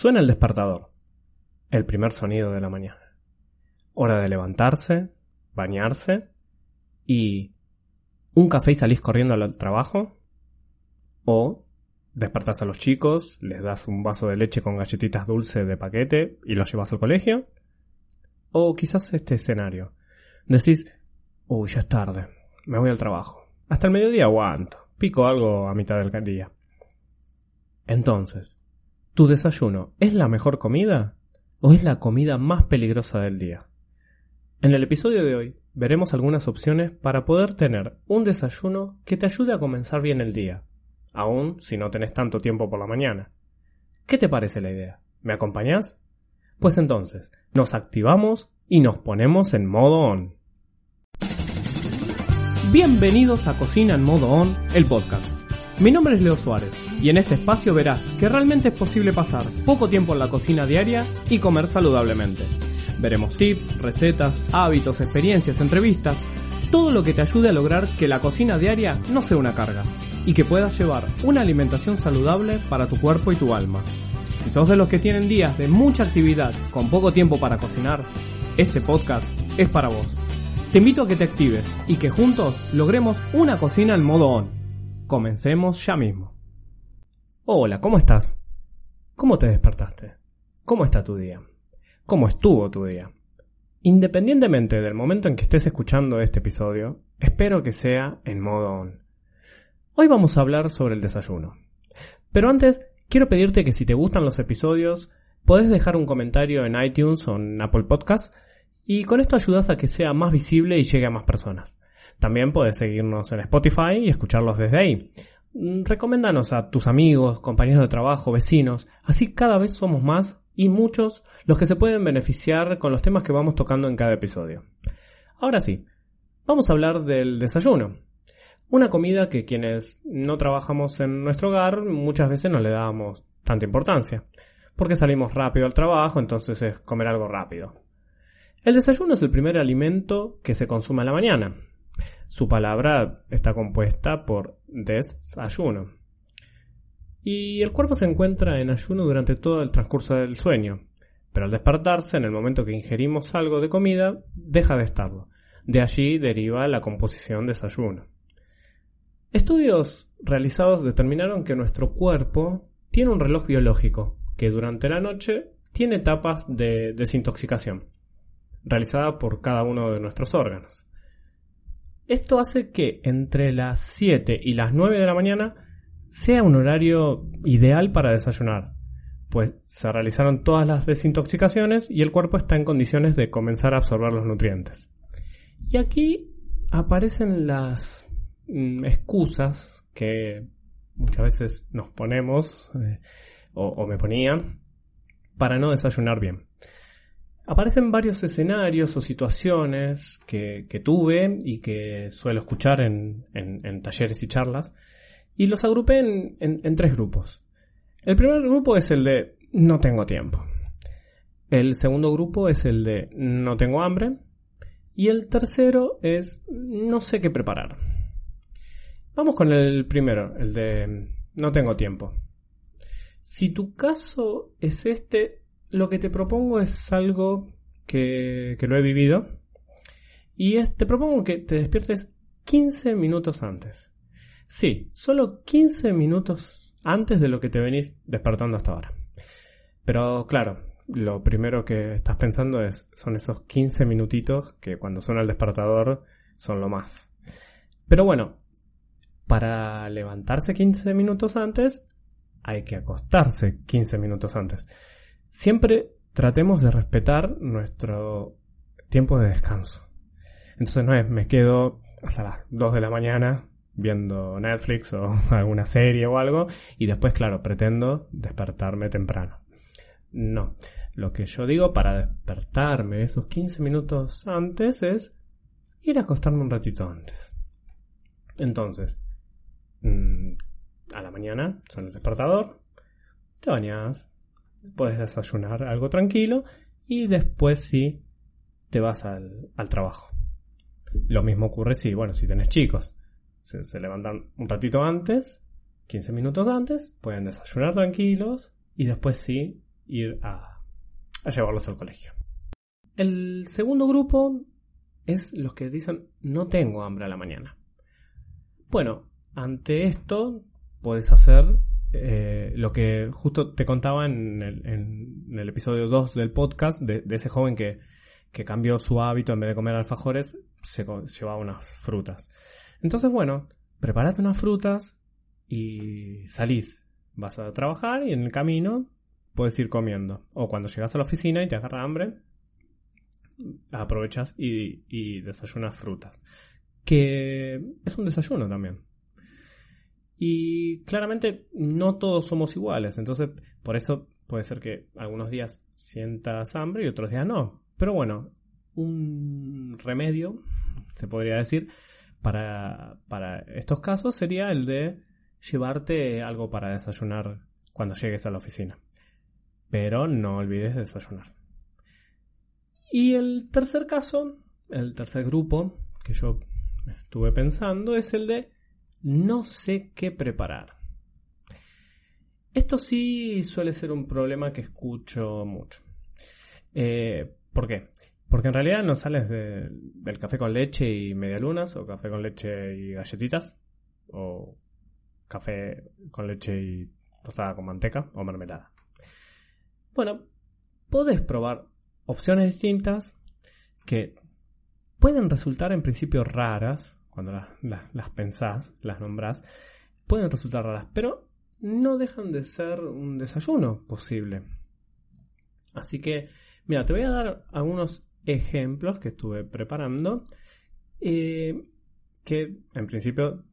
Suena el despertador. El primer sonido de la mañana. Hora de levantarse, bañarse y... ¿Un café y salís corriendo al trabajo? ¿O despertás a los chicos, les das un vaso de leche con galletitas dulces de paquete y los llevas al colegio. O quizás este escenario. Decís, uy, ya es tarde, me voy al trabajo. Hasta el mediodía aguanto, pico algo a mitad del día. Entonces, ¿tu desayuno es la mejor comida o es la comida más peligrosa del día? En el episodio de hoy veremos algunas opciones para poder tener un desayuno que te ayude a comenzar bien el día aún si no tenés tanto tiempo por la mañana. ¿Qué te parece la idea? ¿Me acompañás? Pues entonces, nos activamos y nos ponemos en modo on. Bienvenidos a Cocina en modo on, el podcast. Mi nombre es Leo Suárez y en este espacio verás que realmente es posible pasar poco tiempo en la cocina diaria y comer saludablemente. Veremos tips, recetas, hábitos, experiencias, entrevistas, todo lo que te ayude a lograr que la cocina diaria no sea una carga y que puedas llevar una alimentación saludable para tu cuerpo y tu alma. Si sos de los que tienen días de mucha actividad con poco tiempo para cocinar, este podcast es para vos. Te invito a que te actives y que juntos logremos una cocina en modo on. Comencemos ya mismo. Hola, ¿cómo estás? ¿Cómo te despertaste? ¿Cómo está tu día? ¿Cómo estuvo tu día? Independientemente del momento en que estés escuchando este episodio, espero que sea en modo on. Hoy vamos a hablar sobre el desayuno. Pero antes, quiero pedirte que si te gustan los episodios, podés dejar un comentario en iTunes o en Apple Podcast y con esto ayudas a que sea más visible y llegue a más personas. También puedes seguirnos en Spotify y escucharlos desde ahí. Mm, recoméndanos a tus amigos, compañeros de trabajo, vecinos, así cada vez somos más y muchos los que se pueden beneficiar con los temas que vamos tocando en cada episodio. Ahora sí, vamos a hablar del desayuno. Una comida que quienes no trabajamos en nuestro hogar muchas veces no le damos tanta importancia, porque salimos rápido al trabajo, entonces es comer algo rápido. El desayuno es el primer alimento que se consume a la mañana. Su palabra está compuesta por desayuno. Y el cuerpo se encuentra en ayuno durante todo el transcurso del sueño, pero al despertarse, en el momento que ingerimos algo de comida, deja de estarlo. De allí deriva la composición desayuno. Estudios realizados determinaron que nuestro cuerpo tiene un reloj biológico que durante la noche tiene etapas de desintoxicación, realizada por cada uno de nuestros órganos. Esto hace que entre las 7 y las 9 de la mañana sea un horario ideal para desayunar, pues se realizaron todas las desintoxicaciones y el cuerpo está en condiciones de comenzar a absorber los nutrientes. Y aquí aparecen las Mm, excusas que muchas veces nos ponemos eh, o, me ponía para no desayunar bien. Aparecen varios escenarios o situaciones que, tuve y que suelo escuchar en, talleres y charlas y los agrupé en, en tres grupos. El primer grupo es el de no tengo tiempo. El segundo grupo es el de no tengo hambre. Y el tercero es no sé qué preparar. Vamos con el primero, el de no tengo tiempo. Si tu caso es este, lo que te propongo es algo que, lo he vivido. Y te propongo que te despiertes 15 minutos antes. Sí, solo 15 minutos antes de lo que te venís despertando hasta ahora. Pero claro, lo primero que estás pensando es, son esos 15 minutitos que cuando suena el despertador son lo más. Pero bueno, para levantarse 15 minutos antes, hay que acostarse 15 minutos antes. Siempre tratemos de respetar nuestro tiempo de descanso. Entonces no es me quedo hasta las 2 de la mañana viendo Netflix o alguna serie o algo y después, claro, pretendo despertarme temprano. No. Lo que yo digo para despertarme esos 15 minutos antes es ir a acostarme un ratito antes. Entonces, Mm, a la mañana, son el despertador, te bañas, puedes desayunar algo tranquilo y después sí te vas al, trabajo. Lo mismo ocurre si, bueno, si tenés chicos, se, levantan un ratito antes, 15 minutos antes, pueden desayunar tranquilos y después sí ir a llevarlos al colegio. El segundo grupo es los que dicen no tengo hambre a la mañana. Bueno, ante esto puedes hacer eh, lo que justo te contaba en el, episodio 2 del podcast de, ese joven que, cambió su hábito en vez de comer alfajores, se llevaba unas frutas. Entonces, bueno, prepárate unas frutas y salís. Vas a trabajar y en el camino puedes ir comiendo. O cuando llegas a la oficina y te agarra hambre, aprovechas y, y desayunas frutas. Que es un desayuno también. Y claramente no todos somos iguales, entonces por eso puede ser que algunos días sientas hambre y otros días no. Pero bueno, un remedio, se podría decir, para, para estos casos sería el de llevarte algo para desayunar cuando llegues a la oficina. Pero no olvides desayunar. Y el tercer caso, el tercer grupo que yo estuve pensando es el de no sé qué preparar. Esto sí suele ser un problema que escucho mucho. Eh, ¿Por qué? Porque en realidad no sales del café con leche y medialunas, o café con leche y galletitas, o café con leche y tostada con manteca o mermelada. Bueno, podés probar opciones distintas que pueden resultar en principio raras, cuando las, pensás, las nombrás, pueden resultar raras, pero no dejan de ser un desayuno posible. Así que, mira, te voy a dar algunos ejemplos que estuve preparando eh, que en principio,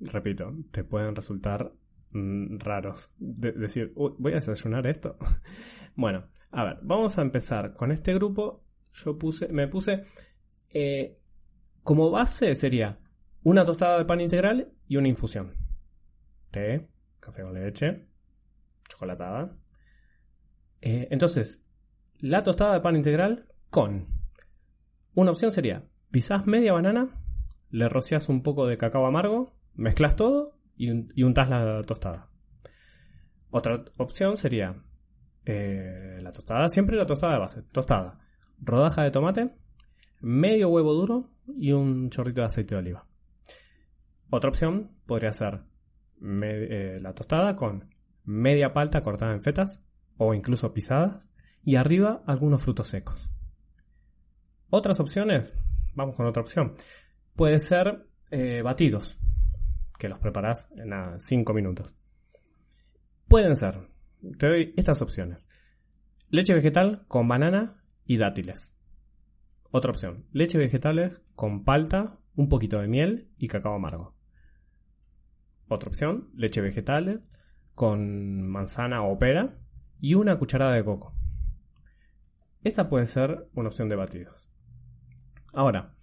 repito, te pueden resultar mm, raros. De decir, voy a desayunar esto. bueno, a ver, vamos a empezar con este grupo. Yo puse, me puse eh, como base sería una tostada de pan integral y una infusión. Té, café con leche, chocolatada. Eh, entonces, la tostada de pan integral con una opción sería pisás media banana, le rocias un poco de cacao amargo, mezclas todo y, untas la tostada. Otra opción sería eh, la tostada, siempre la tostada de base. Tostada, rodaja de tomate, medio huevo duro y un chorrito de aceite de oliva. Otra opción podría ser eh, la tostada con media palta cortada en fetas o incluso pisadas y arriba algunos frutos secos. Otras opciones, vamos con otra opción, puede ser eh, batidos, que los preparas en 5 minutos. Pueden ser, te doy estas opciones. Leche vegetal con banana y dátiles. Otra opción, leche vegetales con palta, un poquito de miel y cacao amargo. Otra opción, leche vegetal con manzana o pera y una cucharada de coco. Esa puede ser una opción de batidos. Ahora,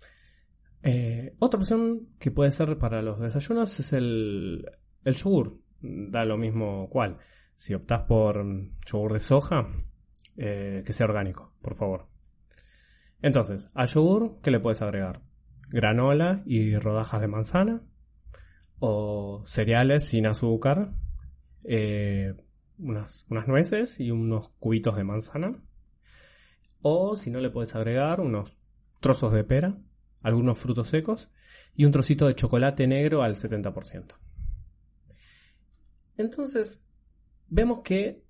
eh, otra opción que puede ser para los desayunos es el, yogur. Da lo mismo cual. Si optas por yogur de soja, eh, que sea orgánico, por favor. Entonces, al yogur, ¿qué le puedes agregar? Granola y rodajas de manzana, o cereales sin azúcar, eh, unas, unas, nueces y unos cubitos de manzana. O si no le puedes agregar unos trozos de pera, algunos frutos secos y un trocito de chocolate negro al 70%. Entonces, vemos que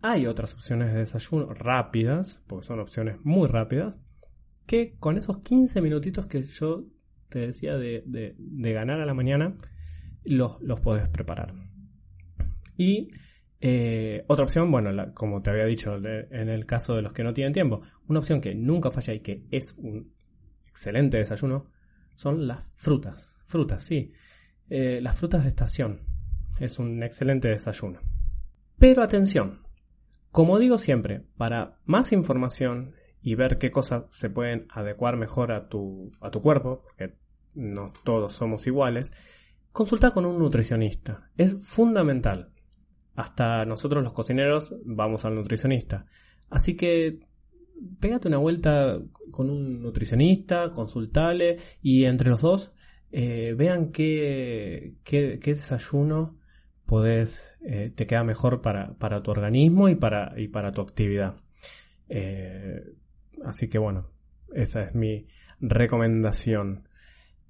hay otras opciones de desayuno rápidas, porque son opciones muy rápidas, que con esos 15 minutitos que yo te decía de, de ganar a la mañana, los, los podés preparar. Y eh, otra opción, bueno, como te había dicho en el caso de los que no tienen tiempo, una opción que nunca falla y que es un excelente desayuno son las frutas. Frutas, sí. Eh, las frutas de estación. Es un excelente desayuno. Pero atención, como digo siempre, para más información y ver qué cosas se pueden adecuar mejor a tu, a tu cuerpo, porque no todos somos iguales, Consulta con un nutricionista. Es fundamental. Hasta nosotros los cocineros vamos al nutricionista. Así que pégate una vuelta con un nutricionista, consultale y entre los dos eh, vean qué, qué, desayuno podés, eh, te queda mejor para, tu organismo y para, y para tu actividad. Eh, así que bueno, esa es mi recomendación.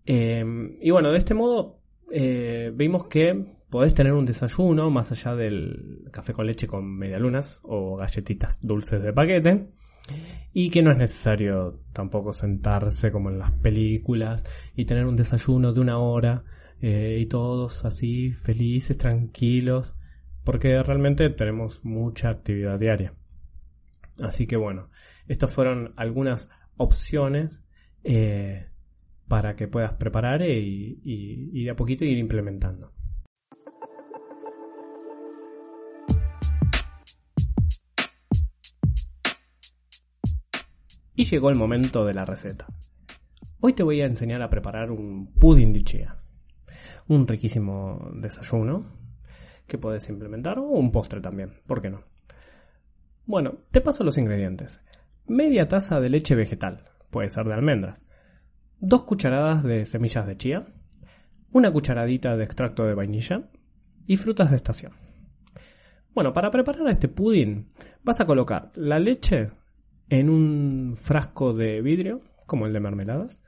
Y bueno, de este modo eh, vimos que podés tener un desayuno más allá del café con leche con medialunas o galletitas dulces de paquete. Y que no es necesario tampoco sentarse como en las películas y tener un desayuno de una hora eh, y todos así felices, tranquilos, porque realmente tenemos mucha actividad diaria. Así que bueno, estas fueron algunas opciones eh, para que puedas preparar y, y de a poquito ir implementando. Y llegó el momento de la receta. Hoy te voy a enseñar a preparar un pudding de chía. Un riquísimo desayuno que puedes implementar o un postre también, ¿por qué no? Bueno, te paso los ingredientes. Media taza de leche vegetal, puede ser de almendras. Dos cucharadas de semillas de chía. Una cucharadita de extracto de vainilla. Y frutas de estación. Bueno, para preparar este pudding vas a colocar la leche en un frasco de vidrio, como el de mermeladas,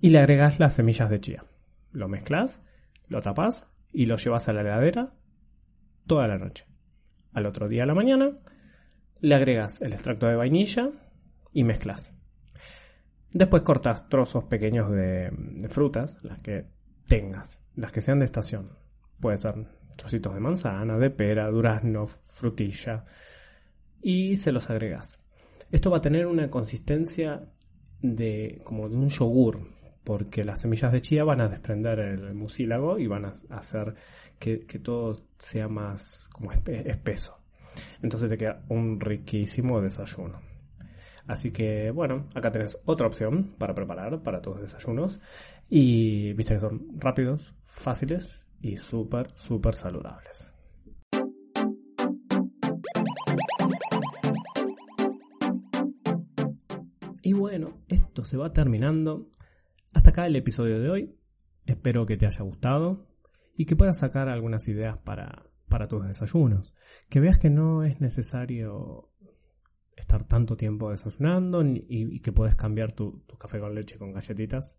y le agregas las semillas de chía. Lo mezclas, lo tapas y lo llevas a la heladera toda la noche. Al otro día a la mañana le agregas el extracto de vainilla y mezclas. Después cortas trozos pequeños de, frutas, las que tengas, las que sean de estación. Puede ser trocitos de manzana, de pera, durazno, frutilla. Y se los agregas. Esto va a tener una consistencia de como de un yogur, porque las semillas de chía van a desprender el mucílago y van a hacer que, todo sea más como espeso. Entonces te queda un riquísimo desayuno. Así que bueno, acá tenés otra opción para preparar para tus desayunos. Y viste que son rápidos, fáciles y súper, súper saludables. Y bueno, esto se va terminando. Hasta acá el episodio de hoy. Espero que te haya gustado y que puedas sacar algunas ideas para, para tus desayunos. Que veas que no es necesario estar tanto tiempo desayunando y, que puedes cambiar tu, café con leche con galletitas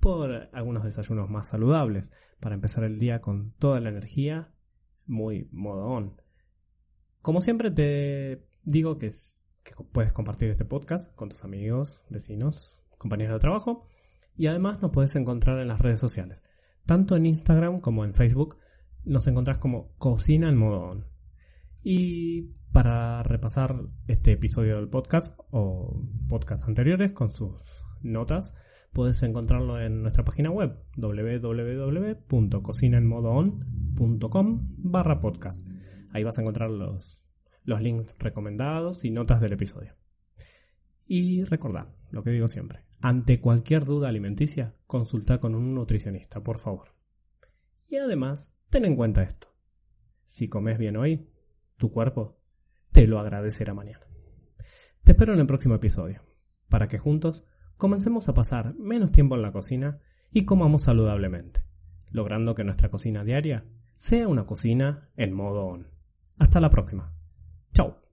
por algunos desayunos más saludables para empezar el día con toda la energía muy modo on. Como siempre te digo que que puedes compartir este podcast con tus amigos, vecinos, compañeros de trabajo y además nos puedes encontrar en las redes sociales. Tanto en Instagram como en Facebook nos encontrás como Cocina en modo on. Y para repasar este episodio del podcast o podcasts anteriores con sus notas, puedes encontrarlo en nuestra página web www.cocinaenmodoon.com barra podcast. Ahí vas a encontrar los los links recomendados y notas del episodio. Y recordad lo que digo siempre, ante cualquier duda alimenticia, consulta con un nutricionista, por favor. Y además, ten en cuenta esto. Si comes bien hoy, tu cuerpo te lo agradecerá mañana. Te espero en el próximo episodio, para que juntos comencemos a pasar menos tiempo en la cocina y comamos saludablemente, logrando que nuestra cocina diaria sea una cocina en modo on. Hasta la próxima. Ciao